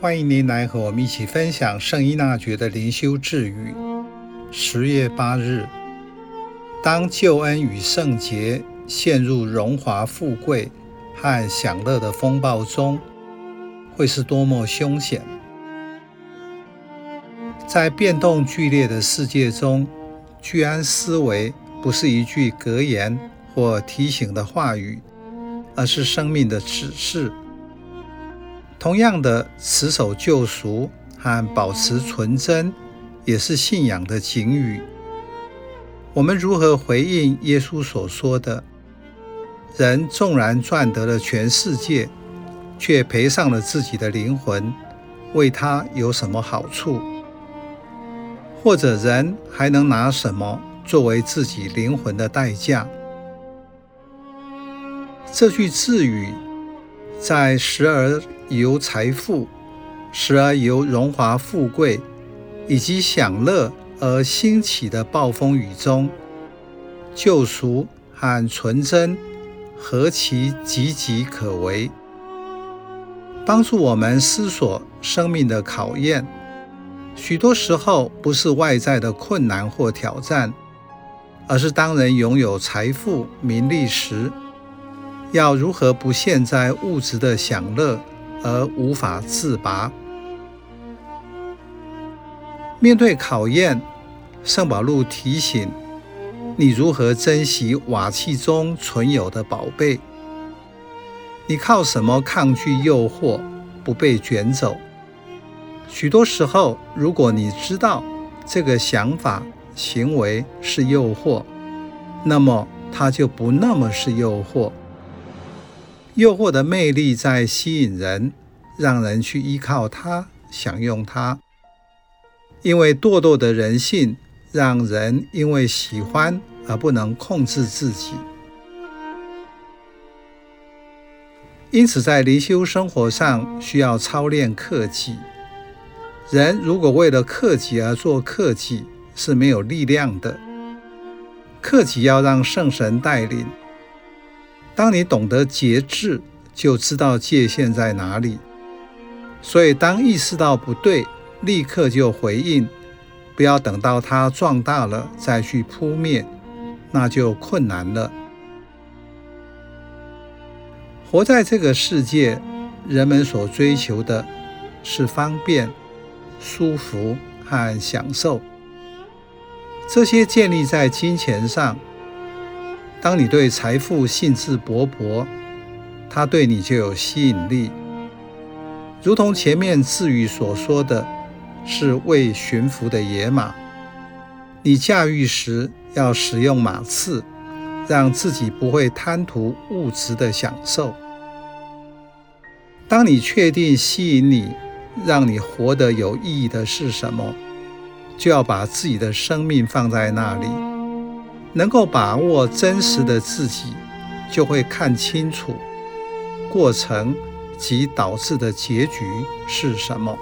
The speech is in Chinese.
欢迎您来和我们一起分享圣依纳爵的灵修智语。十月八日，当救恩与圣洁陷入荣华富贵和享乐的风暴中，会是多么凶险！在变动剧烈的世界中，居安思危不是一句格言或提醒的话语，而是生命的指示。同样的，持守救赎和保持纯真，也是信仰的警语。我们如何回应耶稣所说的：“人纵然赚得了全世界，却赔上了自己的灵魂，为他有什么好处？或者人还能拿什么作为自己灵魂的代价？”这句自语在时而由财富，时而由荣华富贵以及享乐而兴起的暴风雨中，救赎和纯真何其岌岌可危！帮助我们思索生命的考验，许多时候不是外在的困难或挑战，而是当人拥有财富、名利时，要如何不陷在物质的享乐而无法自拔？面对考验，圣保禄提醒你如何珍惜瓦器中存有的宝贝。你靠什么抗拒诱惑，不被卷走？许多时候，如果你知道这个想法、行为是诱惑，那么它就不那么是诱惑。诱惑的魅力在吸引人。让人去依靠它，享用它，因为堕落的人性让人因为喜欢而不能控制自己。因此，在灵修生活上需要操练克己。人如果为了克己而做克己，是没有力量的。克己要让圣神带领。当你懂得节制，就知道界限在哪里。所以，当意识到不对，立刻就回应，不要等到它壮大了再去扑灭，那就困难了。活在这个世界，人们所追求的是方便、舒服和享受，这些建立在金钱上。当你对财富兴致勃勃，它对你就有吸引力。如同前面智语所说的，是未驯服的野马。你驾驭时要使用马刺，让自己不会贪图物质的享受。当你确定吸引你、让你活得有意义的是什么，就要把自己的生命放在那里，能够把握真实的自己，就会看清楚过程。及导致的结局是什么？